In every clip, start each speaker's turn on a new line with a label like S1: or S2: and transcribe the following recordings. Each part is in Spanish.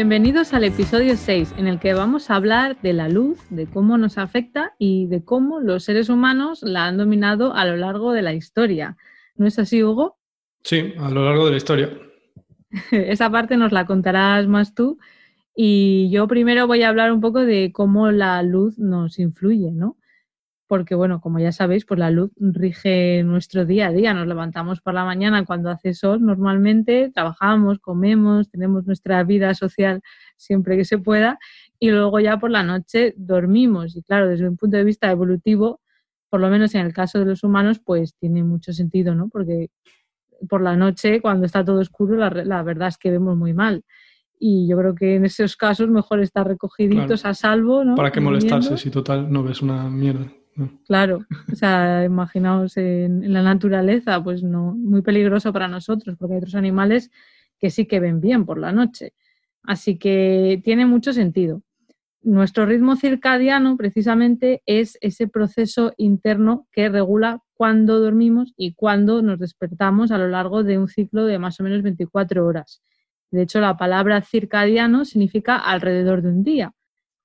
S1: Bienvenidos al episodio 6, en el que vamos a hablar de la luz, de cómo nos afecta y de cómo los seres humanos la han dominado a lo largo de la historia. ¿No es así, Hugo?
S2: Sí, a lo largo de la historia.
S1: Esa parte nos la contarás más tú. Y yo primero voy a hablar un poco de cómo la luz nos influye, ¿no? Porque bueno, como ya sabéis, pues la luz rige nuestro día a día. Nos levantamos por la mañana cuando hace sol normalmente, trabajamos, comemos, tenemos nuestra vida social siempre que se pueda y luego ya por la noche dormimos. Y claro, desde un punto de vista evolutivo, por lo menos en el caso de los humanos, pues tiene mucho sentido, ¿no? Porque por la noche, cuando está todo oscuro, la, verdad es que vemos muy mal. Y yo creo que en esos casos mejor estar recogiditos a salvo, ¿no?
S2: ¿Para qué molestarse si total no ves una mierda?
S1: Claro, o sea, imaginaos en, la naturaleza, pues no, muy peligroso para nosotros, porque hay otros animales que sí que ven bien por la noche. Así que tiene mucho sentido. Nuestro ritmo circadiano precisamente es ese proceso interno que regula cuándo dormimos y cuándo nos despertamos a lo largo de un ciclo de más o menos 24 horas. De hecho, la palabra circadiano significa alrededor de un día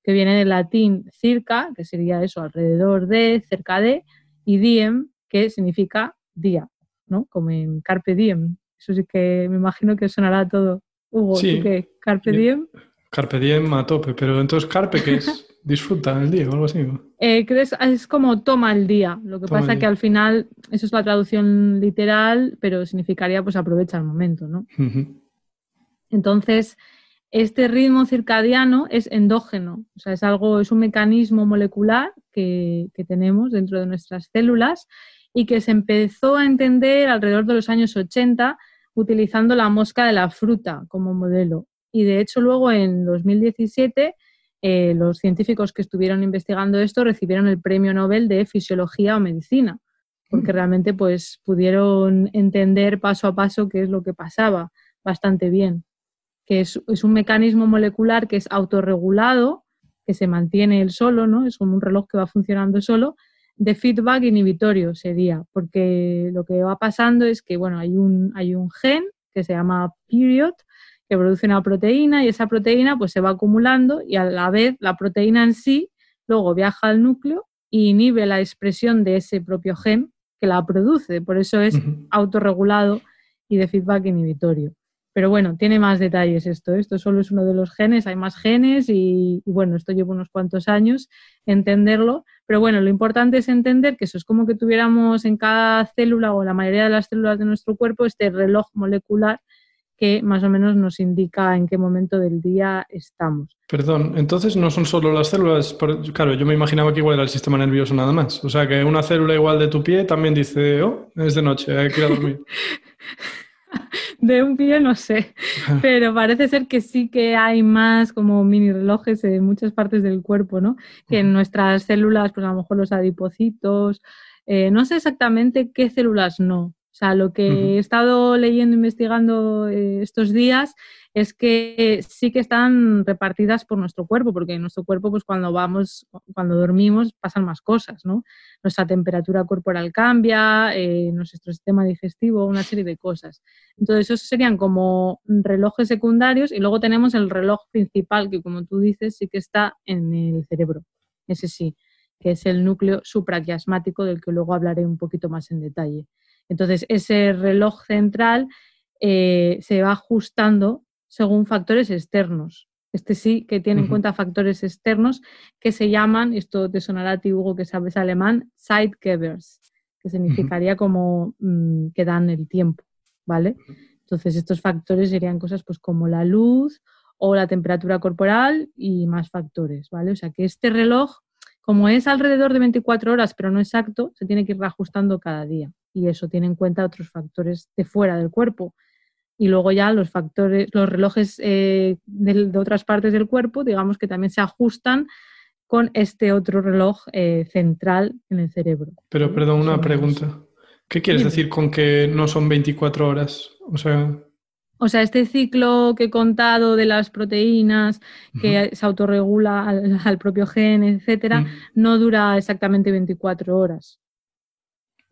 S1: que viene del latín circa, que sería eso, alrededor de, cerca de, y diem, que significa día, ¿no? Como en carpe diem. Eso sí que me imagino que sonará todo. Hugo, ¿tú qué? ¿Carpe diem?
S2: Carpe diem a tope, pero entonces carpe, ¿qué es? Disfruta el día o algo así.
S1: Eh, es, como toma el día. Lo que pasa es que al final, eso es la traducción literal, pero significaría pues aprovecha el momento, ¿no? Entonces, este ritmo circadiano es endógeno, o sea, es algo, es un mecanismo molecular que, tenemos dentro de nuestras células y que se empezó a entender alrededor de los años 80 utilizando la mosca de la fruta como modelo. Y de hecho luego en 2017 eh, los científicos que estuvieron investigando esto recibieron el premio Nobel de Fisiología o Medicina, porque mm. realmente pues pudieron entender paso a paso qué es lo que pasaba bastante bien que es, un mecanismo molecular que es autorregulado, que se mantiene él solo, ¿no? Es como un reloj que va funcionando solo, de feedback inhibitorio sería, porque lo que va pasando es que, bueno, hay un, hay un gen que se llama period, que produce una proteína y esa proteína pues se va acumulando y a la vez la proteína en sí luego viaja al núcleo e inhibe la expresión de ese propio gen que la produce, por eso es autorregulado y de feedback inhibitorio. Pero bueno, tiene más detalles esto. ¿eh? Esto solo es uno de los genes, hay más genes y, bueno, esto lleva unos cuantos años entenderlo. Pero bueno, lo importante es entender que eso es como que tuviéramos en cada célula o la mayoría de las células de nuestro cuerpo este reloj molecular que más o menos nos indica en qué momento del día estamos.
S2: Perdón, entonces no son solo las células, claro, yo me imaginaba que igual era el sistema nervioso nada más, o sea que una célula igual de tu pie también dice, oh, es de noche, hay que ir a dormir.
S1: de un pie no sé, pero parece ser que sí que hay más como mini relojes en muchas partes del cuerpo, ¿no? Que en nuestras células, pues a lo mejor los adipocitos, eh, no sé exactamente qué células no. O sea, lo que he estado leyendo, investigando eh, estos días es que sí que están repartidas por nuestro cuerpo, porque en nuestro cuerpo, pues cuando vamos, cuando dormimos, pasan más cosas, ¿no? Nuestra temperatura corporal cambia, eh, nuestro sistema digestivo, una serie de cosas. Entonces, esos serían como relojes secundarios y luego tenemos el reloj principal, que como tú dices, sí que está en el cerebro, ese sí, que es el núcleo supraquiasmático, del que luego hablaré un poquito más en detalle. Entonces, ese reloj central eh, se va ajustando según factores externos. Este sí que tiene en cuenta factores externos que se llaman, esto te sonará a ti, Hugo, que sabes alemán, Zeitgebers, que significaría como mm, que dan el tiempo, ¿vale? Entonces, estos factores serían cosas pues, como la luz o la temperatura corporal y más factores, ¿vale? O sea que este reloj, como es alrededor de 24 horas, pero no exacto, se tiene que ir ajustando cada día. Y eso tiene en cuenta otros factores de fuera del cuerpo. Y luego ya los factores, los relojes eh, de, de, otras partes del cuerpo, digamos que también se ajustan con este otro reloj eh, central en el cerebro.
S2: Pero, perdón, una pregunta. ¿Qué quieres decir con que no son 24 horas? O sea,
S1: O sea, este ciclo que he contado de las proteínas, que se autorregula al, al propio gen, etcétera,
S2: mm,
S1: no dura exactamente 24 horas.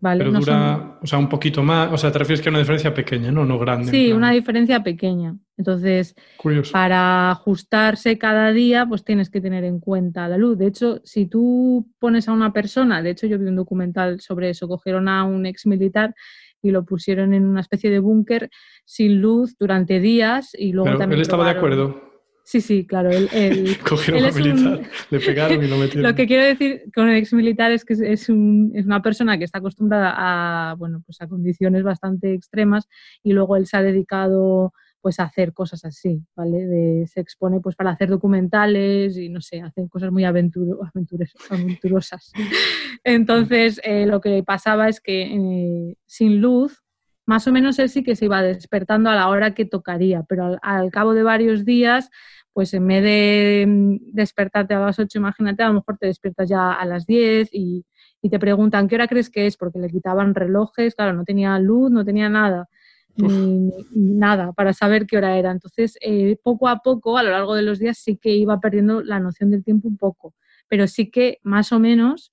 S1: ¿Vale?
S2: pero
S1: No
S2: dura,
S1: son-
S2: o sea, un poquito más. O sea, te refieres que es una diferencia pequeña, ¿no? No grande.
S1: Sí, una diferencia pequeña. Entonces,
S2: Curioso.
S1: para ajustarse cada día, pues tienes que tener en cuenta la luz. De hecho, si tú pones a una persona, de hecho yo vi un documental sobre eso, cogieron a un ex militar y lo pusieron en una especie de búnker sin luz durante días y luego
S2: Pero
S1: también
S2: él estaba de acuerdo.
S1: Sí, sí, claro. Él, él-
S2: Cogieron
S1: Él
S2: a
S1: un-
S2: militar, le pegaron y lo metieron.
S1: Lo que quiero decir con el ex militar es que es- es, un- es una persona que está acostumbrada a, bueno, pues a condiciones bastante extremas y luego él se ha dedicado pues a hacer cosas así, ¿vale? De- se expone pues para hacer documentales y no sé, hacen cosas muy aventuro- aventures- aventurosas. Entonces, eh, lo que pasaba es que eh, sin luz, más o menos él sí que se iba despertando a la hora que tocaría, pero al, al cabo de varios días pues en vez de mm, despertarte a las 8, imagínate, a lo mejor te despiertas ya a las 10 y, y te preguntan qué hora crees que es, porque le quitaban relojes, claro, no tenía luz, no tenía nada, ni, ni nada para saber qué hora era. Entonces, eh, poco a poco, a lo largo de los días, sí que iba perdiendo la noción del tiempo un poco, pero sí que más o menos,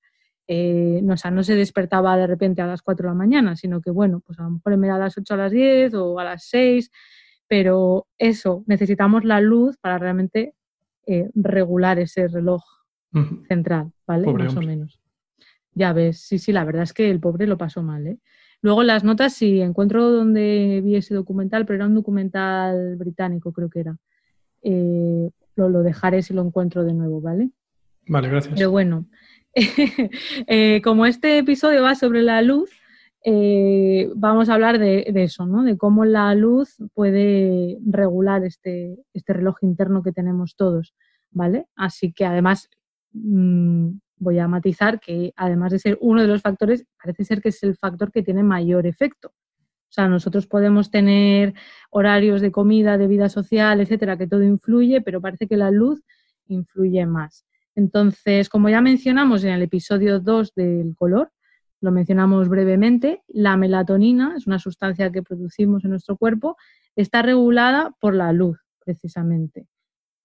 S1: eh, no, o sea, no se despertaba de repente a las 4 de la mañana, sino que, bueno, pues a lo mejor en a las 8 a las 10 o a las 6 pero eso, necesitamos la luz para realmente eh, regular ese reloj central, ¿vale?
S2: Pobre
S1: Más
S2: hombre.
S1: o menos. Ya ves, sí, sí, la verdad es que el pobre lo pasó mal, ¿eh? Luego las notas, sí, encuentro donde vi ese documental, pero era un documental británico, creo que era. Eh, lo, lo dejaré si lo encuentro de nuevo, ¿vale?
S2: Vale, gracias.
S1: Pero bueno, eh, como este episodio va sobre la luz, eh, vamos a hablar de, eso, ¿no? De cómo la luz puede regular este, este reloj interno que tenemos todos, ¿vale? Así que además mm, voy a matizar que además de ser uno de los factores, parece ser que es el factor que tiene mayor efecto. O sea, nosotros podemos tener horarios de comida, de vida social, etcétera, que todo influye, pero parece que la luz influye más. Entonces, como ya mencionamos en el episodio 2 del color, lo mencionamos brevemente, la melatonina es una sustancia que producimos en nuestro cuerpo, está regulada por la luz, precisamente.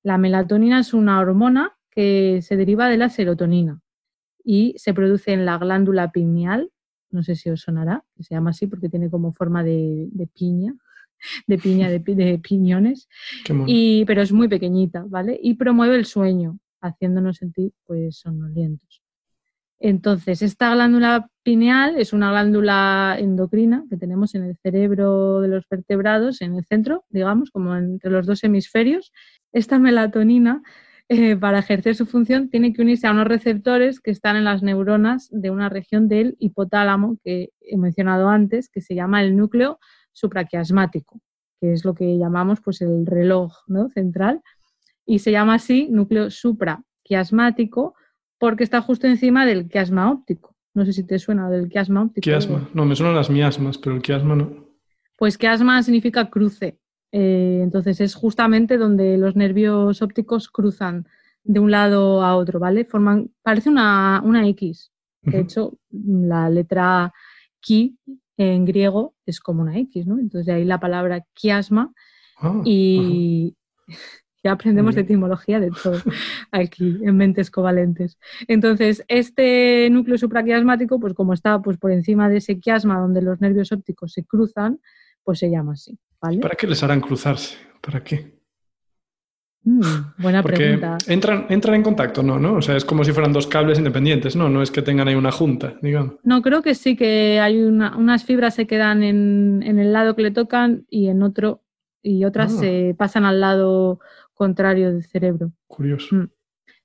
S1: La melatonina es una hormona que se deriva de la serotonina y se produce en la glándula pineal, no sé si os sonará, que se llama así porque tiene como forma de, de piña, de piña, de, de piñones, y, pero es muy pequeñita, ¿vale? Y promueve el sueño, haciéndonos sentir pues somnolientos. Entonces, esta glándula pineal es una glándula endocrina que tenemos en el cerebro de los vertebrados, en el centro, digamos, como entre los dos hemisferios. Esta melatonina, eh, para ejercer su función, tiene que unirse a unos receptores que están en las neuronas de una región del hipotálamo que he mencionado antes, que se llama el núcleo supraquiasmático, que es lo que llamamos pues, el reloj ¿no? central. Y se llama así núcleo supraquiasmático porque está justo encima del quiasma óptico. No sé si te suena del quiasma óptico.
S2: Quiasma. No, me suenan las miasmas, pero el quiasma no.
S1: Pues quiasma significa cruce. Eh, entonces es justamente donde los nervios ópticos cruzan de un lado a otro, ¿vale? Forman, parece una, una X. De hecho, la letra ki en griego es como una X, ¿no? Entonces de ahí la palabra quiasma
S2: Ah,
S1: y ya aprendemos de etimología de todo aquí en mentes covalentes. Entonces, este núcleo supraquiasmático, pues como está pues, por encima de ese quiasma donde los nervios ópticos se cruzan, pues se llama así, ¿vale?
S2: ¿Para qué les harán cruzarse? ¿Para qué?
S1: Mm, buena
S2: Porque
S1: pregunta.
S2: entran, entran en contacto, ¿no? ¿no? O sea, es como si fueran dos cables independientes, ¿no? No es que tengan ahí una junta, digamos.
S1: No, creo que sí que hay una- unas fibras se quedan en, en el lado que le tocan y en otro, y otras
S2: Ah.
S1: se pasan al lado contrario del cerebro.
S2: Curioso.
S1: Mm.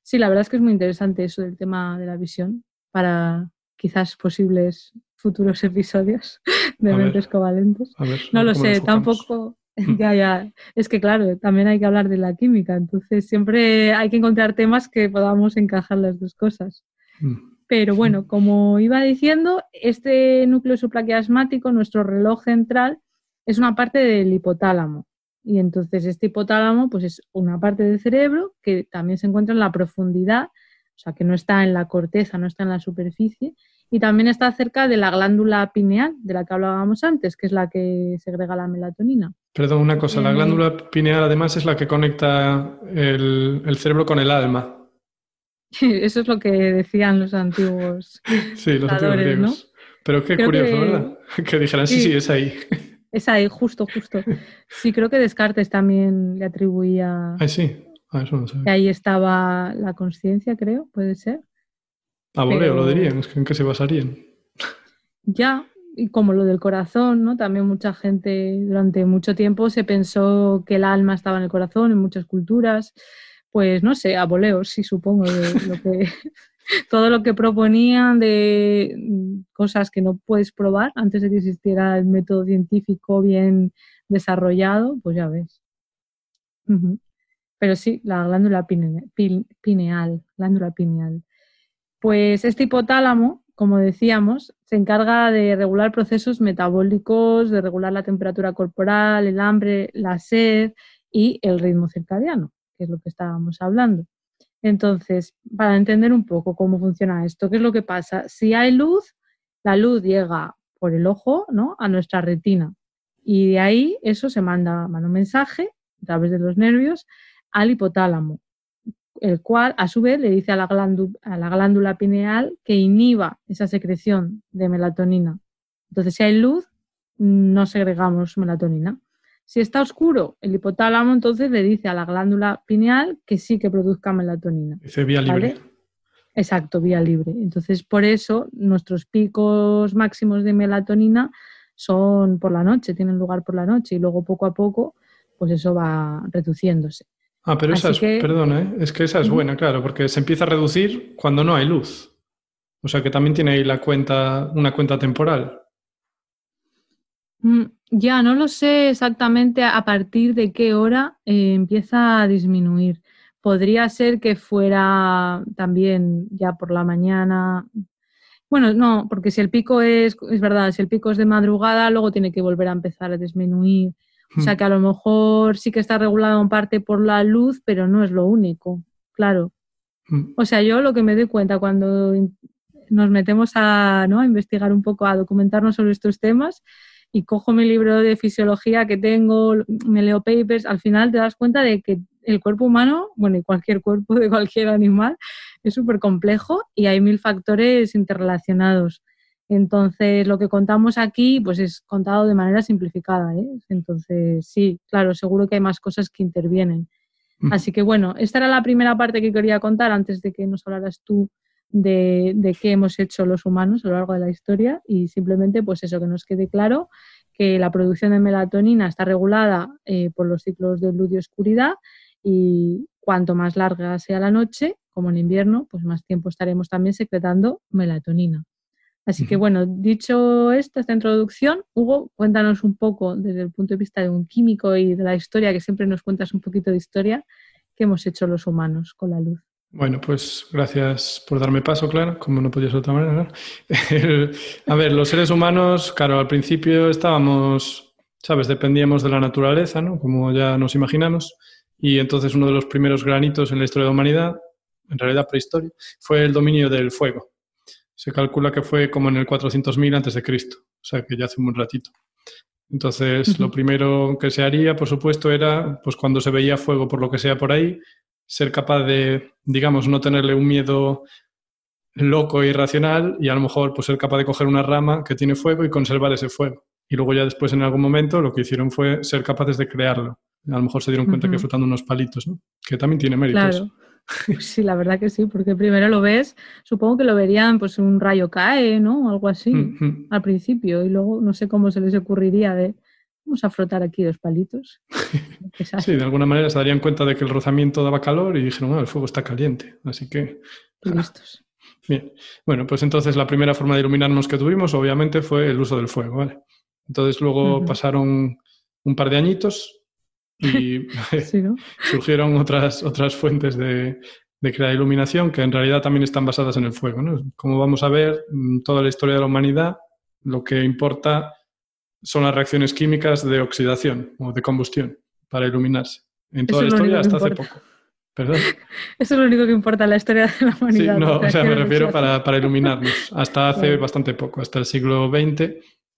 S1: Sí, la verdad es que es muy interesante eso del tema de la visión para quizás posibles futuros episodios de mentes covalentes. no lo sé, tampoco. Mm. Ya, ya. Es que claro, también hay que hablar de la química, entonces siempre hay que encontrar temas que podamos encajar las dos cosas. Mm. Pero bueno, como iba diciendo, este núcleo supraquiasmático, nuestro reloj central, es una parte del hipotálamo. Y entonces este hipotálamo pues es una parte del cerebro que también se encuentra en la profundidad, o sea, que no está en la corteza, no está en la superficie, y también está cerca de la glándula pineal, de la que hablábamos antes, que es la que segrega la melatonina.
S2: Perdón, una cosa, la eh, glándula pineal además es la que conecta el, cerebro con el alma.
S1: Eso es lo que decían los antiguos.
S2: sí, los antiguos griegos. Pero qué curioso, ¿verdad? Que dijeran, sí, sí, es ahí.
S1: Es ahí, justo, justo. Sí, creo que Descartes también le atribuía.
S2: Ah, sí. Ah, eso no sé.
S1: Que ahí estaba la conciencia, creo, puede ser.
S2: A voleo lo dirían, es que en qué se basarían.
S1: Ya, y como lo del corazón, ¿no? También mucha gente durante mucho tiempo se pensó que el alma estaba en el corazón en muchas culturas. Pues no sé, a voleo, sí supongo, lo que, todo lo que proponían de cosas que no puedes probar antes de que existiera el método científico bien desarrollado, pues ya ves. Pero sí, la glándula pineal, glándula pineal. Pues este hipotálamo, como decíamos, se encarga de regular procesos metabólicos, de regular la temperatura corporal, el hambre, la sed y el ritmo circadiano, que es lo que estábamos hablando. Entonces, para entender un poco cómo funciona esto, ¿qué es lo que pasa? Si hay luz, la luz llega por el ojo ¿no? a nuestra retina y de ahí eso se manda, manda un mensaje a través de los nervios al hipotálamo el cual a su vez le dice a la, glándula, pineal que inhiba esa secreción de melatonina. Entonces, si hay luz, no segregamos melatonina. Si está oscuro el hipotálamo, entonces le dice a la glándula pineal que sí que produzca melatonina.
S2: Dice vía libre.
S1: Exacto, vía libre. Entonces, por eso nuestros picos máximos de melatonina son por la noche, tienen lugar por la noche y luego poco a poco, pues eso va reduciéndose.
S2: Ah, pero esa es, perdón, ¿eh? es que esa es buena, claro, porque se empieza a reducir cuando no hay luz. O sea que también tiene ahí la cuenta, una cuenta temporal.
S1: Mm, ya, no lo sé exactamente a partir de qué hora eh, empieza a disminuir. Podría ser que fuera también ya por la mañana. Bueno, no, porque si el pico es, es verdad, si el pico es de madrugada, luego tiene que volver a empezar a disminuir. O sea hmm. que a lo mejor sí que está regulado en parte por la luz, pero no es lo único, claro. Hmm. O sea, yo lo que me doy cuenta cuando nos metemos a, ¿no? a investigar un poco, a documentarnos sobre estos temas y cojo mi libro de fisiología que tengo, me leo papers, al final te das cuenta de que el cuerpo humano, bueno, y cualquier cuerpo de cualquier animal, es súper complejo y hay mil factores interrelacionados. Entonces, lo que contamos aquí, pues es contado de manera simplificada. ¿eh? Entonces, sí, claro, seguro que hay más cosas que intervienen. Así que bueno, esta era la primera parte que quería contar antes de que nos hablaras tú de, qué hemos hecho los humanos a lo largo de la historia y simplemente pues eso, que nos quede claro que la producción de melatonina está regulada eh, por los ciclos de luz y oscuridad y cuanto más larga sea la noche, como en invierno, pues más tiempo estaremos también secretando melatonina. Así que bueno, dicho esto, esta introducción, Hugo, cuéntanos un poco desde el punto de vista de un químico y de la historia, que siempre nos cuentas un poquito de historia, qué hemos hecho los humanos con la luz.
S2: Bueno, pues gracias por darme paso, claro, como no podía ser de otra manera. a ver, los seres humanos, claro, al principio estábamos, ¿sabes? Dependíamos de la naturaleza, ¿no? Como ya nos imaginamos. Y entonces uno de los primeros granitos en la historia de la humanidad, en realidad prehistoria, fue el dominio del fuego se calcula que fue como en el 400.000 antes de Cristo, o sea que ya hace un buen ratito. Entonces, lo primero que se haría, por supuesto, era, pues cuando se veía fuego por lo que sea por ahí, ser capaz de, digamos, no tenerle un miedo loco e irracional y a lo mejor pues ser capaz de coger una rama que tiene fuego y conservar ese fuego. Y luego ya después en algún momento lo que hicieron fue ser capaces de crearlo. A lo mejor se dieron cuenta que frotando unos palitos, ¿no? que también tiene méritos.
S1: Pues sí, la verdad que sí, porque primero lo ves, supongo que lo verían, pues un rayo cae, ¿no? Algo así, al principio, y luego no sé cómo se les ocurriría de, vamos a frotar aquí dos palitos.
S2: sí, de alguna manera se darían cuenta de que el rozamiento daba calor y dijeron, el fuego está caliente, así que...
S1: listos.
S2: Bien, bueno, pues entonces la primera forma de iluminarnos que tuvimos obviamente fue el uso del fuego, ¿vale? Entonces luego pasaron un par de añitos y surgieron otras, otras fuentes de, de crear iluminación que en realidad también están basadas en el fuego. ¿no? Como vamos a ver, mm, toda la historia de la humanidad, lo que importa son las reacciones químicas de oxidación o de combustión para iluminarse. En toda la historia hasta hace poco. ¿Perdón?
S1: Eso es lo único que importa en la historia de la humanidad.
S2: Sí, no, o sea, me refiero para, para iluminarnos. Hasta hace bastante poco, hasta el siglo XX,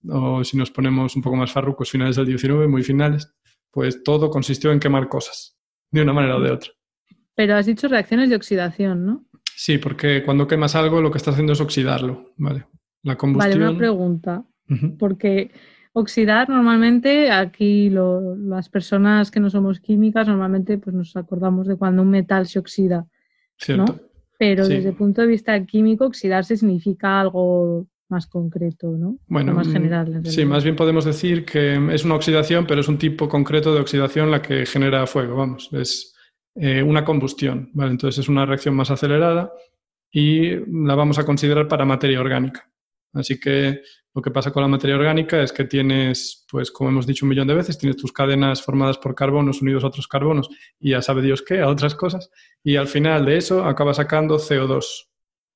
S2: o si nos ponemos un poco más farrucos, finales del XIX, muy finales, pues todo consistió en quemar cosas, de una manera o de otra.
S1: Pero has dicho reacciones de oxidación, ¿no?
S2: Sí, porque cuando quemas algo lo que estás haciendo es oxidarlo, ¿vale? La combustión...
S1: Vale, una pregunta. Porque oxidar normalmente, aquí las personas que no somos químicas, normalmente pues nos acordamos de cuando un metal se oxida, Cierto. Pero desde el punto de vista químico, oxidarse significa algo más concreto, ¿no?
S2: Bueno,
S1: más
S2: general. Sí, más bien podemos decir que es una oxidación, pero es un tipo concreto de oxidación la que genera fuego, vamos. Es, eh, una combustión. ¿vale? Entonces es una reacción más acelerada y la vamos a considerar para materia orgánica. Así que lo que pasa con la materia orgánica es que tienes, pues como hemos dicho un millón de veces, tienes tus cadenas formadas por carbonos unidos a otros carbonos y ya sabe Dios qué, a otras cosas, y al final de eso acaba sacando CO2.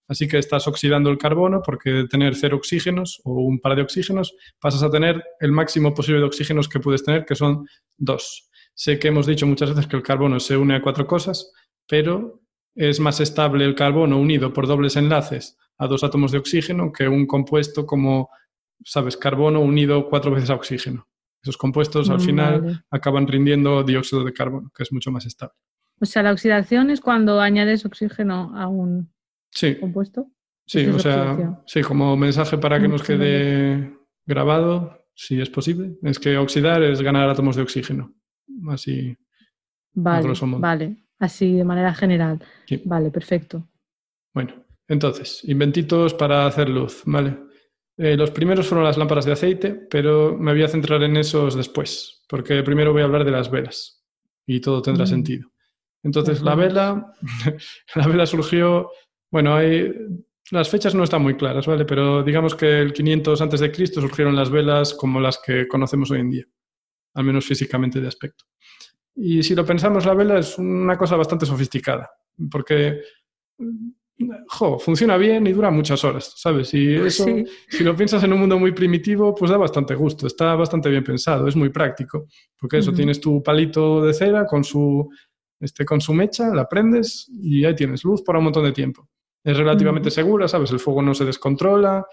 S2: Así que estás oxidando el carbono porque de tener cero oxígenos o un par de oxígenos pasas a tener el máximo posible de oxígenos que puedes tener, que son dos. Sé que hemos dicho muchas veces que el carbono se une a cuatro cosas, pero es más estable el carbono unido por dobles enlaces a dos átomos de oxígeno que un compuesto como, sabes, carbono unido cuatro veces a oxígeno. Esos compuestos al mm, final acaban rindiendo dióxido de carbono, que es mucho más estable.
S1: O sea, la oxidación es cuando añades oxígeno a un compuesto.
S2: Sí, o sea, sí, como mensaje para que nos quede grabado, si es posible, es que oxidar es ganar átomos de oxígeno así.
S1: Vale, vale, así de manera general. Vale, perfecto.
S2: Bueno, entonces, inventitos para hacer luz, ¿vale? Eh, los primeros fueron las lámparas de aceite, pero me voy a centrar en esos después, porque primero voy a hablar de las velas y todo tendrá mm. sentido. Entonces, la vela, la vela surgió, bueno, hay, las fechas no están muy claras, ¿vale? Pero digamos que el 500 antes de Cristo surgieron las velas como las que conocemos hoy en día al menos físicamente de aspecto. Y si lo pensamos, la vela es una cosa bastante sofisticada, porque jo, funciona bien y dura muchas horas, ¿sabes? Y eso, si lo piensas en un mundo muy primitivo, pues da bastante gusto, está bastante bien pensado, es muy práctico, porque eso, tienes tu palito de cera con su, este, con su mecha, la prendes y ahí tienes luz por un montón de tiempo. Es relativamente segura, ¿sabes? El fuego no se descontrola,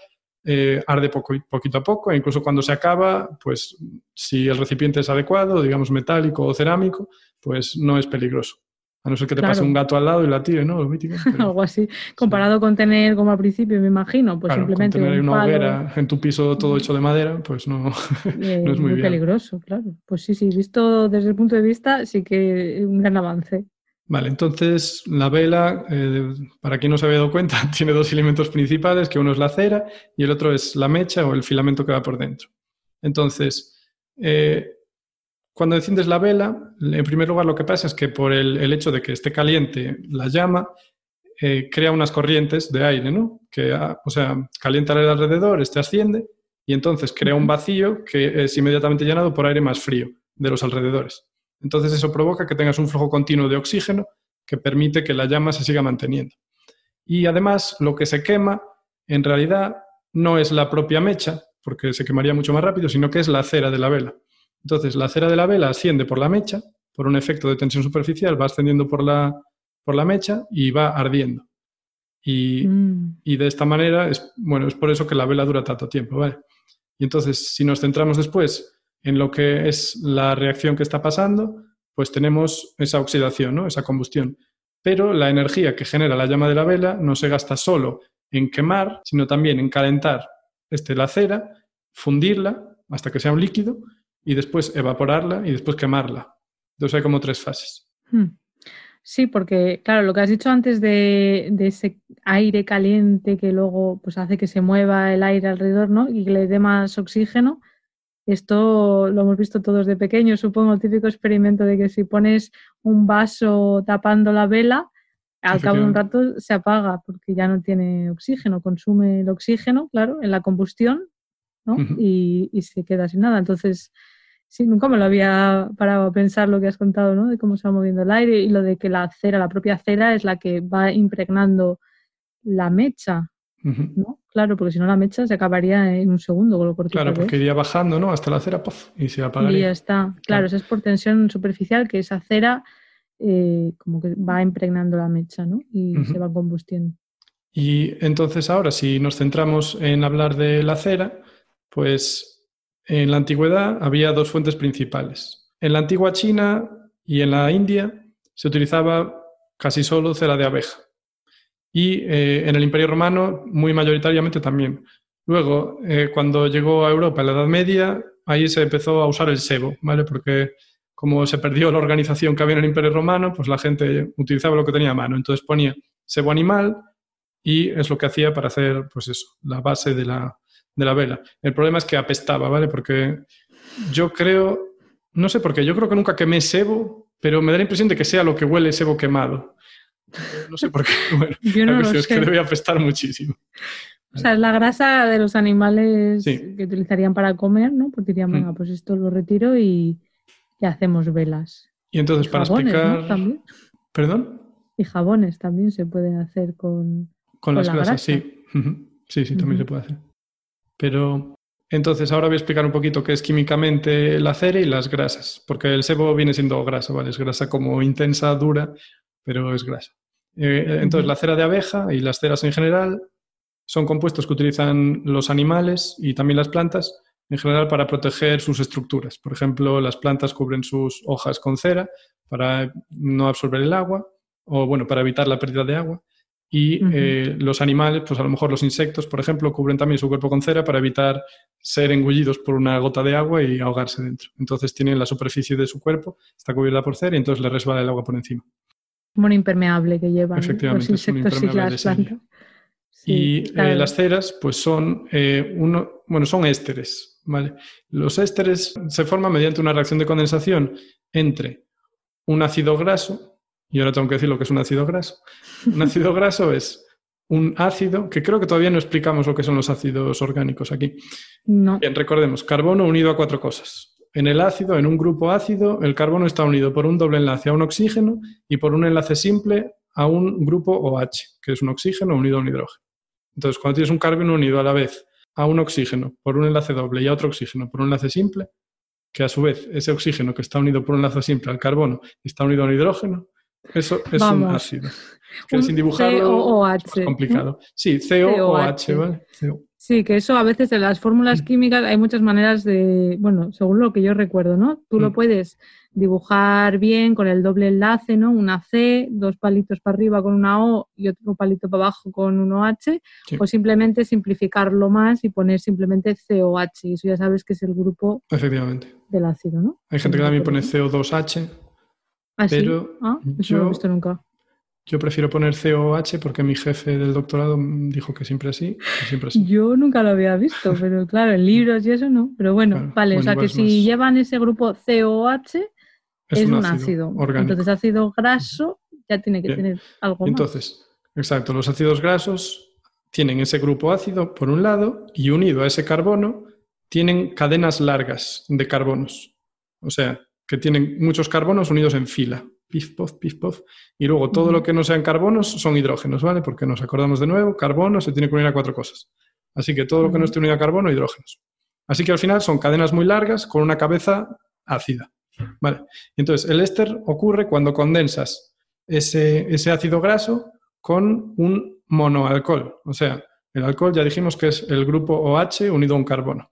S2: eh, arde poco, poquito a poco e incluso cuando se acaba, pues si el recipiente es adecuado, digamos metálico o cerámico, pues no es peligroso. A no ser que te pase un gato al lado y la tire, ¿no?
S1: Algo así. Comparado con tener, como al principio, me imagino, pues simplemente.
S2: tener una hoguera en tu piso todo hecho de madera, pues no, no es muy, muy
S1: peligroso, claro. Pues sí, sí, visto desde el punto de vista, sí que un gran avance.
S2: Vale, entonces la vela, eh, para quien no se había dado cuenta, tiene dos elementos principales, que uno es la cera y el otro es la mecha o el filamento que va por dentro. Entonces, eh, cuando enciendes la vela, en primer lugar lo que pasa es que por el, hecho de que esté caliente la llama, eh, crea unas corrientes de aire, ¿no? Que, ah, o sea, calienta el alrededor, este asciende y entonces crea un vacío que es inmediatamente llenado por aire más frío de los alrededores. Entonces eso provoca que tengas un flujo continuo de oxígeno que permite que la llama se siga manteniendo. Y además lo que se quema en realidad no es la propia mecha, porque se quemaría mucho más rápido, sino que es la cera de la vela. Entonces la cera de la vela asciende por la mecha, por un efecto de tensión superficial, va ascendiendo por la, por la mecha y va ardiendo. Y, mm. y, de esta manera, es, bueno, es por eso que la vela dura tanto tiempo. ¿vale? Y entonces, si nos centramos después en lo que es la reacción que está pasando, pues tenemos esa oxidación, ¿no? esa combustión. Pero la energía que genera la llama de la vela no se gasta solo en quemar, sino también en calentar este, la cera, fundirla hasta que sea un líquido y después evaporarla y después quemarla. Entonces hay como tres fases. Hmm.
S1: Sí, porque claro, lo que has dicho antes de, de, ese aire caliente que luego pues, hace que se mueva el aire alrededor ¿no? y que le dé más oxígeno, esto lo hemos visto todos de pequeños, supongo, el típico experimento de que si pones un vaso tapando la vela, al cabo de un rato se apaga porque ya no tiene oxígeno, consume el oxígeno, claro, en la combustión, ¿no? y, y, se queda sin nada. Entonces, sí, nunca me lo había parado a pensar lo que has contado, ¿no? De cómo se va moviendo el aire y lo de que la cera, la propia cera, es la que va impregnando la mecha, ¿no? Claro, porque si no la mecha se acabaría en un segundo con lo cortito
S2: Claro, porque iría bajando, ¿no? Hasta la cera, ¡puff! y se apagaría.
S1: Y ya está. Claro, eso es por tensión superficial, que esa cera eh, como que va impregnando la mecha, ¿no? Y se va combustiendo.
S2: Y entonces ahora, si nos centramos en hablar de la cera, pues en la antigüedad había dos fuentes principales. En la antigua China y en la India se utilizaba casi solo cera de abeja y eh, en el Imperio Romano muy mayoritariamente también. Luego, eh, cuando llegó a Europa en la Edad Media, ahí se empezó a usar el sebo, ¿vale? Porque como se perdió la organización que había en el Imperio Romano, pues la gente utilizaba lo que tenía a mano. Entonces ponía sebo animal y es lo que hacía para hacer, pues eso, la base de la, de la vela. El problema es que apestaba, ¿vale? Porque yo creo, no sé por qué, yo creo que nunca quemé sebo, pero me da la impresión de que sea lo que huele sebo quemado. No sé por qué. Bueno, Yo no es que debe apestar muchísimo.
S1: O sea, es la grasa de los animales que utilizarían para comer, ¿no? Porque dirían, mm. venga, pues esto lo retiro y, hacemos velas.
S2: Y entonces, para explicar.
S1: ¿También?
S2: ¿Perdón?
S1: Y jabones también se pueden hacer con.
S2: Con, las grasas, sí. Sí, sí, también se puede hacer. Pero entonces ahora voy a explicar un poquito qué es químicamente la cera y las grasas, porque el sebo viene siendo grasa, ¿vale? Es grasa como intensa, dura, pero es grasa. Eh, entonces, la cera de abeja y las ceras en general son compuestos que utilizan los animales y también las plantas en general para proteger sus estructuras. Por ejemplo, las plantas cubren sus hojas con cera para no absorber el agua o, bueno, para evitar la pérdida de agua. Y eh, los animales, pues a lo mejor los insectos, por ejemplo, cubren también su cuerpo con cera para evitar ser engullidos por una gota de agua y ahogarse dentro. Entonces tienen la superficie de su cuerpo, está cubierta por cera y entonces le resbala el agua por encima
S1: como un impermeable que llevan los insectos y las plantas.
S2: y eh, las ceras, pues son, eh, uno, bueno, son ésteres. ¿vale? Los ésteres se forman mediante una reacción de condensación entre un ácido graso, y ahora tengo que decir lo que es un ácido graso. Un ácido graso es un ácido, que creo que todavía no explicamos lo que son los ácidos orgánicos aquí.
S1: No.
S2: Bien, recordemos, carbono unido a cuatro cosas. En el ácido, en un grupo ácido, el carbono está unido por un doble enlace a un oxígeno y por un enlace simple a un grupo OH, que es un oxígeno unido a un hidrógeno. Entonces, cuando tienes un carbono unido a la vez a un oxígeno por un enlace doble y a otro oxígeno por un enlace simple, que a su vez ese oxígeno que está unido por un enlace simple al carbono está unido a un hidrógeno, eso es un ácido. Que sin dibujarlo es complicado. Sí, COOH, ¿vale?
S1: Sí, que eso a veces en las fórmulas mm. químicas hay muchas maneras de, bueno, según lo que yo recuerdo, ¿no? Tú lo mm. puedes dibujar bien con el doble enlace, ¿no? Una C, dos palitos para arriba con una O y otro palito para abajo con un OH, o simplemente simplificarlo más y poner simplemente COH, y eso ya sabes que es el grupo
S2: Efectivamente.
S1: del ácido, ¿no?
S2: Hay gente que también pone CO2H,
S1: ¿Ah,
S2: pero
S1: ¿Ah? Eso no lo he visto nunca.
S2: Yo prefiero poner COH porque mi jefe del doctorado dijo que siempre así, siempre así.
S1: Yo nunca lo había visto, pero claro, en libros y eso no. Pero bueno, vale, o sea que si llevan ese grupo COH es, un, ácido. Entonces ácido graso ya tiene que tener algo
S2: Entonces, exacto, los ácidos grasos tienen ese grupo ácido por un lado y unido a ese carbono tienen cadenas largas de carbonos. O sea, que tienen muchos carbonos unidos en fila pif, pof, pif, pof. Y luego todo lo que no sean carbonos son hidrógenos, ¿vale? Porque nos acordamos de nuevo, carbono se tiene que unir a cuatro cosas. Así que todo lo que no esté unido a carbono, hidrógenos. Así que al final son cadenas muy largas con una cabeza ácida. ¿vale? entonces, el éster ocurre cuando condensas ese, ese ácido graso con un monoalcohol. O sea, el alcohol ya dijimos que es el grupo OH unido a un carbono.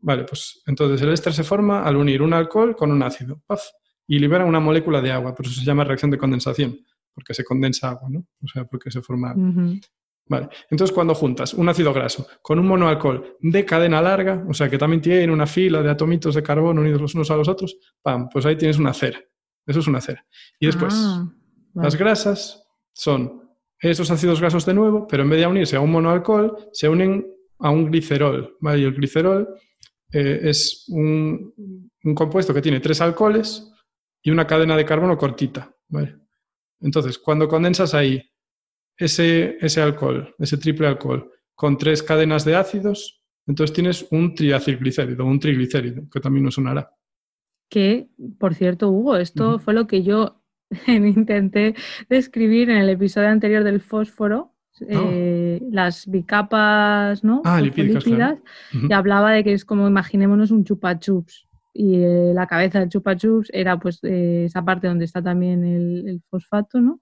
S2: Vale, pues entonces el éster se forma al unir un alcohol con un ácido. ¡Paf! y libera una molécula de agua, por eso se llama reacción de condensación, porque se condensa agua, ¿no? O sea, porque se forma Vale. Entonces, cuando juntas un ácido graso con un monoalcohol de cadena larga, o sea, que también tiene una fila de atomitos de carbono unidos los unos a los otros, ¡pam! Pues ahí tienes una cera. Eso es una cera. Y después, ah, las grasas son esos ácidos grasos de nuevo, pero en vez de unirse a un monoalcohol, se unen a un glicerol, ¿vale? Y el glicerol eh, es un, un compuesto que tiene tres alcoholes y una cadena de carbono cortita. ¿vale? Entonces, cuando condensas ahí ese, ese alcohol, ese triple alcohol, con tres cadenas de ácidos, entonces tienes un triacilglicérido, un triglicérido, que también nos sonará.
S1: Que, por cierto, Hugo, esto fue lo que yo intenté describir en el episodio anterior del fósforo, eh, las bicapas ¿no?
S2: Ah, lipídicas, claro.
S1: y hablaba de que es como imaginémonos un chupa chups y eh, la cabeza del chupa chups era pues eh, esa parte donde está también el, fosfato, ¿no?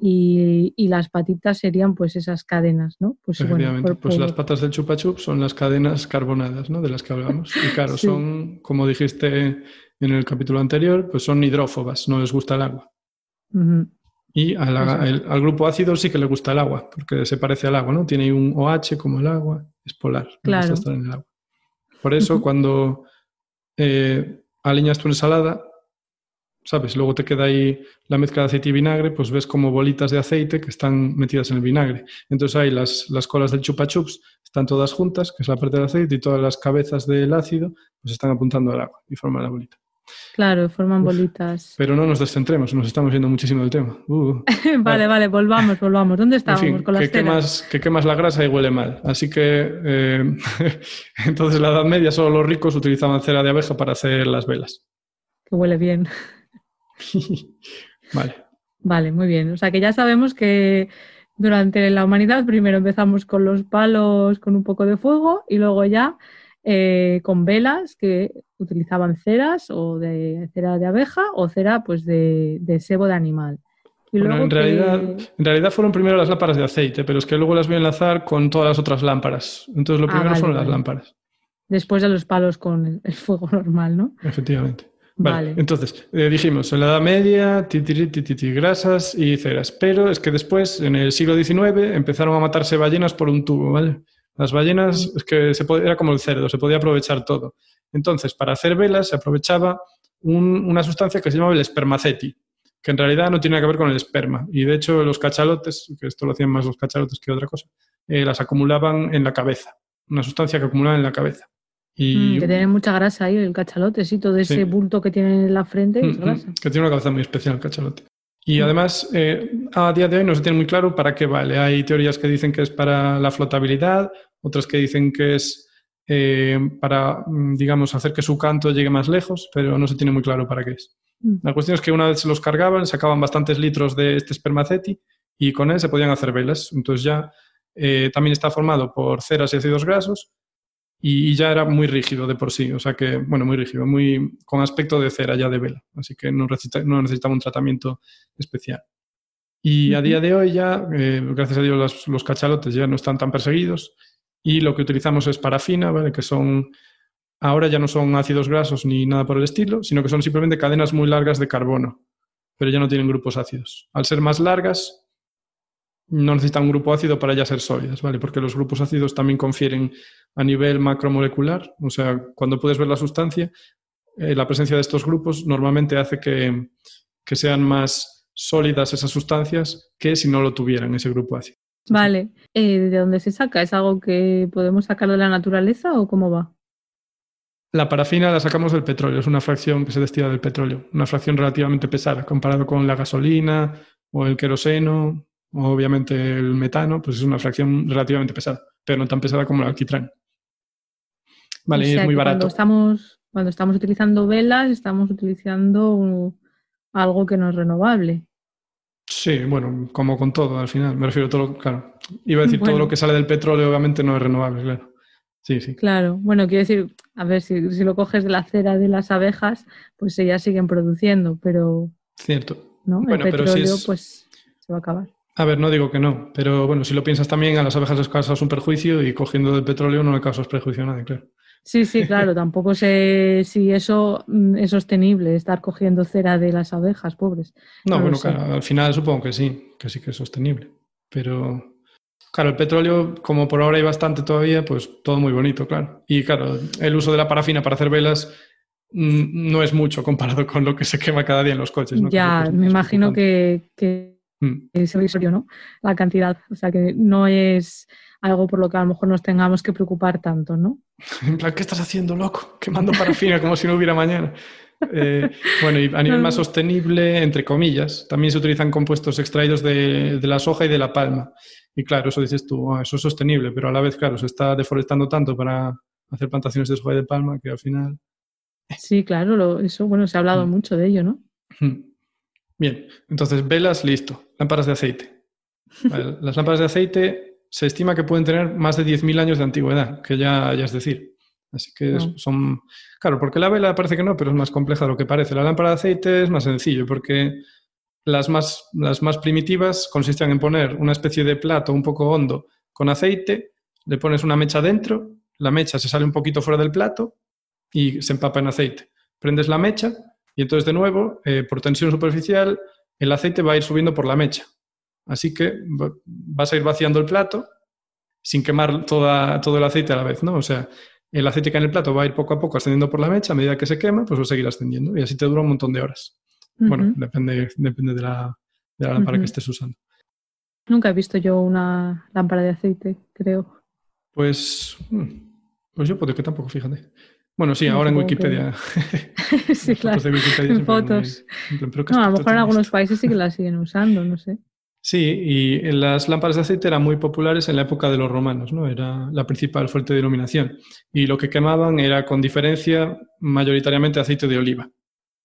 S1: y, y, las patitas serían pues esas cadenas, ¿no?
S2: Pues, Efectivamente, pues las patas del chupa chups son las cadenas carbonadas, ¿no? De las que hablamos. Y claro, son, como dijiste en el capítulo anterior, pues son hidrófobas, no les gusta el agua. Y al, grupo ácido sí que le gusta el agua, porque se parece al agua, ¿no? Tiene un OH como el agua, es polar,
S1: claro.
S2: estar en el agua. Por eso, cuando eh, aliñas tu ensalada, ¿sabes? Luego te queda ahí la mezcla de aceite y vinagre, pues ves como bolitas de aceite que están metidas en el vinagre. Entonces ahí las, las colas del chupa chups están todas juntas, que es la parte del aceite, y todas las cabezas del ácido, pues están apuntando al agua y forman la bolita.
S1: Claro, forman bolitas.
S2: Pero no nos descentremos, nos estamos yendo muchísimo del tema. Uh.
S1: vale, vale, volvamos, volvamos. ¿Dónde estábamos con las
S2: que quemas, que quemas la grasa y huele mal. Así que eh, entonces en la Edad Media solo los ricos utilizaban cera de abeja para hacer las velas.
S1: Que huele bien.
S2: vale.
S1: Vale, muy bien. O sea que ya sabemos que durante la humanidad primero empezamos con los palos con un poco de fuego y luego ya eh, con velas que utilizaban ceras o de cera de abeja o cera pues de, sebo de animal.
S2: en, realidad, en realidad fueron primero las lámparas de aceite, pero es que luego las voy a enlazar con todas las otras lámparas. Entonces lo ah, primero son las lámparas.
S1: Después de los palos con el, fuego normal, ¿no?
S2: Efectivamente. Vale. Entonces, eh, dijimos, en la Edad Media, grasas y ceras. Pero es que después, en el siglo XIX, empezaron a matarse ballenas por un tubo, ¿vale? Las ballenas, es que se era como el cerdo, se podía aprovechar todo. Entonces, para hacer velas se aprovechaba una sustancia que se llamaba el espermaceti, que en realidad no tiene que ver con el esperma. Y de hecho, los cachalotes, que esto lo hacían más los cachalotes que otra cosa, eh, las acumulaban en la cabeza. Una sustancia que acumulaban en la cabeza. Y,
S1: mm, que tiene mucha grasa ahí, el cachalote, sí, todo ese bulto que tiene en la frente mm, mm, grasa.
S2: que tiene una cabeza muy especial el cachalote. Y además, eh, a día de hoy no se tiene muy claro para qué vale. Hay teorías que dicen que es para la flotabilidad, otras que dicen que es eh, para, mm, digamos, hacer que su canto llegue más lejos, pero no se tiene muy claro para qué es. Mm. La cuestión es que una vez se los cargaban, sacaban bastantes litros de este espermaceti y con él se podían hacer velas. Entonces ya eh, también está formado por ceras y ácidos grasos y, ya era muy rígido de por sí, o sea que, bueno, muy rígido, muy con aspecto de cera ya de vela, así que no, necesitaba un tratamiento especial. Y a día de hoy ya, eh, gracias a Dios, los, cachalotes ya no están tan perseguidos y lo que utilizamos es parafina, ¿vale? que son, ahora ya no son ácidos grasos ni nada por el estilo, sino que son simplemente cadenas muy largas de carbono, pero ya no tienen grupos ácidos. Al ser más largas, no necesitan un grupo ácido para ya ser sólidas, ¿vale? Porque los grupos ácidos también confieren a nivel macromolecular, o sea, cuando puedes ver la sustancia, eh, la presencia de estos grupos normalmente hace que, sean más sólidas esas sustancias que si no lo tuvieran ese grupo ácido.
S1: Vale, eh, ¿de dónde se saca? ¿Es algo que podemos sacar de la naturaleza o cómo va?
S2: La parafina la sacamos del petróleo, es una fracción que se destila del petróleo, una fracción relativamente pesada comparado con la gasolina o el queroseno obviamente el metano, pues es una fracción relativamente pesada, pero no tan pesada como el alquitrán. Vale, y es muy barato.
S1: Cuando estamos, cuando estamos utilizando velas, estamos utilizando algo que no es renovable.
S2: Sí, bueno, como con todo al final. Me refiero a todo, claro. Iba a decir todo lo que sale del petróleo, obviamente no es renovable, claro. Sí, sí.
S1: Claro, bueno, quiero decir, a ver, si, si lo coges de la cera de las abejas, pues ellas siguen produciendo, pero.
S2: Cierto.
S1: ¿no? el petróleo, pues se va a acabar.
S2: A ver, no digo que no, pero bueno, si lo piensas también, a las abejas les causas un perjuicio y cogiendo del petróleo no le causas perjuicio a nadie, claro.
S1: Sí, sí, claro, tampoco sé si eso mm, es sostenible, estar cogiendo cera de las abejas, pobres.
S2: No, bueno, claro, al final supongo que sí, que sí que es sostenible. Pero, claro, el petróleo, como por ahora hay bastante todavía, pues todo muy bonito, claro. Y claro, el uso de la parafina para hacer velas mm, no es mucho comparado con lo que se quema cada día en los coches. ¿no?
S1: Ya, me imagino que Mm. es irrisorio, ¿no? La cantidad. O sea que no es algo por lo que a lo mejor nos tengamos que preocupar tanto, ¿no?
S2: En plan, ¿qué estás haciendo, loco? Quemando parafina como si no hubiera mañana. Eh, bueno, y a nivel más sostenible, entre comillas, también se utilizan compuestos extraídos de, de la soja y de la palma. Y claro, eso dices tú, ah, eso es sostenible, pero a la vez, claro, se está deforestando tanto para hacer plantaciones de soja y de palma que al final...
S1: Sí, claro, lo- eso, bueno, se ha hablado
S2: Mm.
S1: mucho de ello, ¿no?
S2: Bien, entonces velas, listo. Lámparas de aceite. Vale, Las lámparas de aceite se estima que pueden tener más de 10.000 años de antigüedad, que ya, ya es decir. Así que
S1: Wow.
S2: son... Claro, porque la vela parece que no, pero es más compleja de lo que parece. La lámpara de aceite es más sencillo, porque las más, las más primitivas consistían en poner una especie de plato un poco hondo con aceite, le pones una mecha dentro, la mecha se sale un poquito fuera del plato y se empapa en aceite. Prendes la mecha y entonces de nuevo, eh, por tensión superficial, el aceite va a ir subiendo por la mecha. Así que va- vas a ir vaciando el plato sin quemar toda, todo el aceite a la vez, ¿no? O sea, el aceite que hay en el plato va a ir poco a poco ascendiendo por la mecha, a medida que se quema, pues va a seguir ascendiendo y así te dura un montón de horas. Bueno, depende, depende de la, de la lámpara que estés usando.
S1: Nunca he visto yo una lámpara de aceite, creo.
S2: Pues, hmm, pues yo puedo que tampoco, fíjate. Bueno, sí, ahora en Wikipedia.
S1: sí,
S2: Las
S1: claro.
S2: fotos de Wikipedia
S1: En fotos.
S2: en plan, ¿pero qué
S1: No, a lo mejor en algunos países sí que la siguen usando, no sé.
S2: Sí, y las lámparas de aceite eran muy populares en la época de los romanos, ¿no? Era la principal fuente de iluminación. Y lo que quemaban era, con diferencia, mayoritariamente aceite de oliva.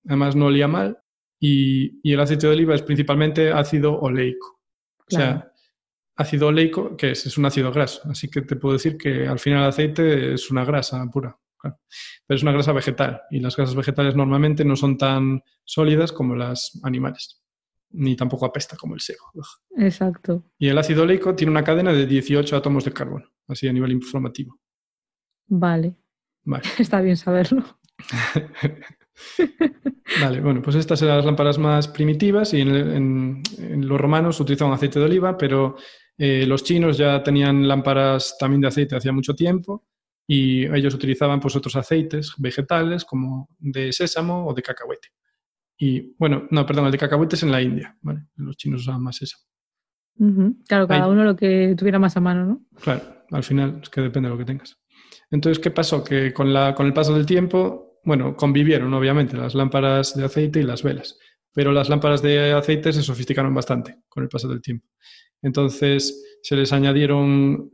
S2: Además, no olía mal y, y el aceite de oliva es principalmente ácido oleico. O
S1: Claro.
S2: sea, ácido oleico, que es? Es un ácido graso. Así que te puedo decir que al final el aceite es una grasa pura. Claro. Pero es una grasa vegetal y las grasas vegetales normalmente no son tan sólidas como las animales, ni tampoco apesta como el sebo.
S1: Exacto.
S2: Y el ácido oleico tiene una cadena de 18 átomos de carbono, así a nivel informativo.
S1: Vale,
S2: Vale,
S1: está bien saberlo.
S2: vale bueno, pues estas eran las lámparas más primitivas y en, en- en los romanos utilizaban aceite de oliva, pero eh, los chinos ya tenían lámparas también de aceite hacía mucho tiempo y ellos utilizaban pues otros aceites vegetales como de sésamo o de cacahuete. Y bueno, no, perdón, el de cacahuete es en la India, ¿vale? Los chinos usaban más sésamo.
S1: Claro, cada
S2: Ahí.
S1: uno lo que tuviera más a mano, ¿no?
S2: Claro, al final es que depende de lo que tengas. Entonces, ¿qué pasó? Que con, la, con el paso del tiempo, bueno, convivieron obviamente las lámparas de aceite y las velas, pero las lámparas de aceite se sofisticaron bastante con el paso del tiempo. Entonces, se les añadieron,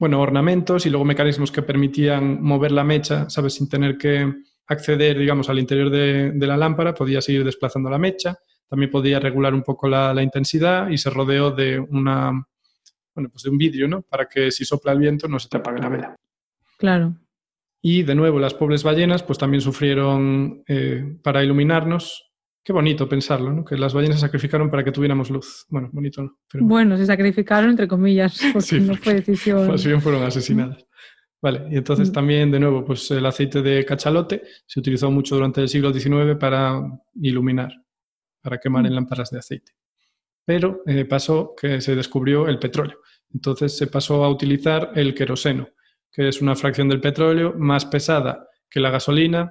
S2: bueno, ornamentos y luego mecanismos que permitían mover la mecha, ¿sabes? Sin tener que acceder, digamos, al interior de, de la lámpara, podías ir desplazando la mecha, también podía regular un poco la, la intensidad y se rodeó de una, bueno, pues de un vidrio, ¿no? Para que si sopla el viento no se te apague la vela.
S1: Claro.
S2: Y de nuevo, las pobres ballenas pues también sufrieron eh, para iluminarnos. Qué bonito pensarlo, ¿no? Que las ballenas se sacrificaron para que tuviéramos luz. Bueno, bonito no, pero
S1: Bueno, se sacrificaron entre comillas, porque
S2: Sí,
S1: no fue decisión.
S2: más bien fueron asesinadas. Vale, y entonces
S1: Mm.
S2: también, de nuevo, pues el aceite de cachalote se utilizó mucho durante el siglo XIX para iluminar, para quemar en
S1: Mm.
S2: lámparas de aceite. Pero eh, pasó que se descubrió el petróleo. Entonces se pasó a utilizar el queroseno, que es una fracción del petróleo más pesada que la gasolina,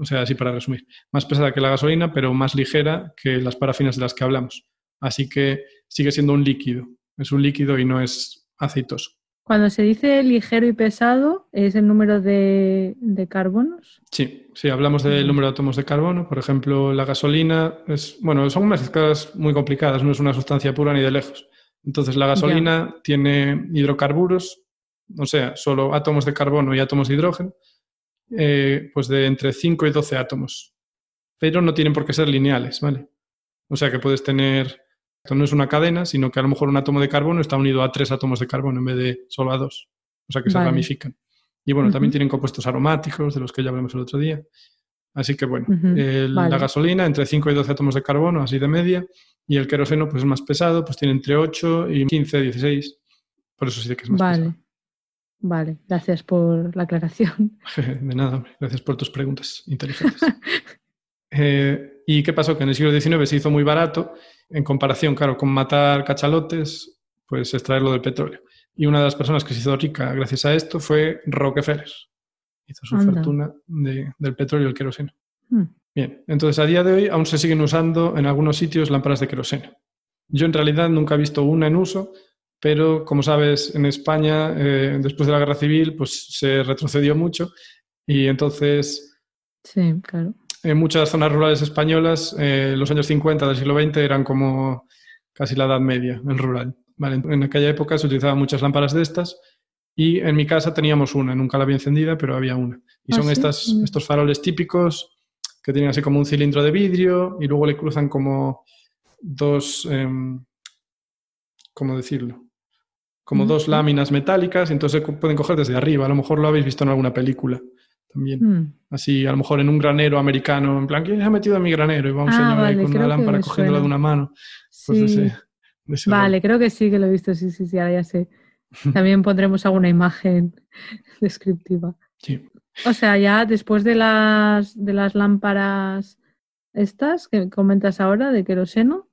S2: o sea, así para resumir, más pesada que la gasolina, pero más ligera que las parafinas de las que hablamos. Así que sigue siendo un líquido, es un líquido y no es aceitoso.
S1: Cuando se dice ligero y pesado, es el número de, de carbonos.
S2: Sí, sí, hablamos del número de átomos de carbono. Por ejemplo, la gasolina es, bueno, son mezclas muy complicadas, no es una sustancia pura ni de lejos. Entonces, la gasolina tiene hidrocarburos, o sea, solo átomos de carbono y átomos de hidrógeno, eh, pues de entre 5 y 12 átomos. Pero no tienen por qué ser lineales, ¿vale? O sea, que puedes tener, esto no es una cadena, sino que a lo mejor un átomo de carbono está unido a tres átomos de carbono en vez de solo a dos. O sea, que se ramifican. Y bueno, también tienen compuestos aromáticos, de los que ya hablamos el otro día. Así que bueno,
S1: Ujú,
S2: el-
S1: vale.
S2: la gasolina entre 5 y 12 átomos de carbono, así de media, y el queroseno pues es más pesado, pues tiene entre 8 y 15, 16. Por eso sí que es más
S1: Vale. Vale, gracias por la aclaración.
S2: De nada, gracias por tus preguntas inteligentes. Eh, ¿Y qué pasó? Que en el siglo XIX se hizo muy barato, en comparación, claro, con matar cachalotes, pues extraerlo del petróleo. Y una de las personas que se hizo rica gracias a esto fue Rockefeller. Hizo su
S1: Anda.
S2: fortuna de- del petróleo y el queroseno.
S1: Hmm.
S2: Bien, entonces a día de hoy aún se siguen usando en algunos sitios lámparas de queroseno. Yo en realidad nunca he visto una en uso, pero como sabes, en España, eh, después de la guerra civil, pues se retrocedió mucho y entonces
S1: Sí, claro.
S2: en muchas zonas rurales españolas, eh, los años 50 del siglo XX eran como casi la Edad Media, en rural. en aquella época se utilizaban muchas lámparas de estas y en mi casa teníamos una, nunca la había encendida, pero había una. Y son ¿Ah, estas, mm. estos faroles típicos que tienen así como un cilindro de vidrio y luego le cruzan como dos, em, ¿cómo decirlo? Como dos láminas metálicas, entonces pueden coger desde arriba. A lo mejor lo habéis visto en alguna película también. Mm. Así, a lo mejor en un granero americano, en plan, ¿quién se ha metido en mi granero? Y va un ah, señor ahí con una lámpara cogiéndola de una mano. Pues
S1: vale, creo que sí que lo he visto, sí, sí, sí, ahora ya sé. También pondremos alguna imagen descriptiva.
S2: Sí.
S1: O sea, ya después de las, de las lámparas estas que comentas ahora de queroseno,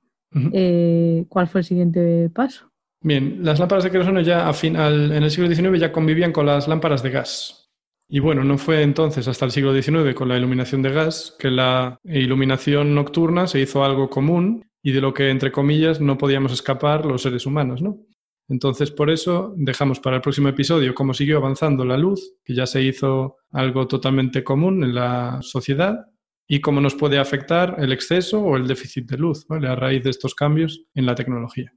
S1: eh, ¿cuál fue el siguiente paso?
S2: Bien, las lámparas de queroseno ya a final, en el siglo XIX ya convivían con las lámparas de gas. Y bueno, no fue entonces hasta el siglo XIX con la iluminación de gas que la iluminación nocturna se hizo algo común y de lo que, entre comillas, no podíamos escapar los seres humanos, ¿no? Entonces, por eso dejamos para el próximo episodio cómo siguió avanzando la luz, que ya se hizo algo totalmente común en la sociedad, y cómo nos puede afectar el exceso o el déficit de luz a raíz de estos cambios en la tecnología.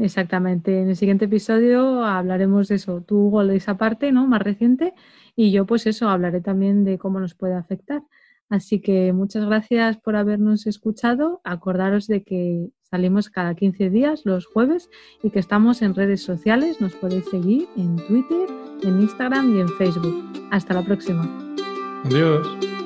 S1: Exactamente. En el siguiente episodio hablaremos de eso. Tú, Hugo, de esa parte ¿no? más reciente y yo, pues eso, hablaré también de cómo nos puede afectar. Así que muchas gracias por habernos escuchado. Acordaros de que salimos cada 15 días los jueves y que estamos en redes sociales. Nos podéis seguir en Twitter, en Instagram y en Facebook. Hasta la próxima.
S2: Adiós.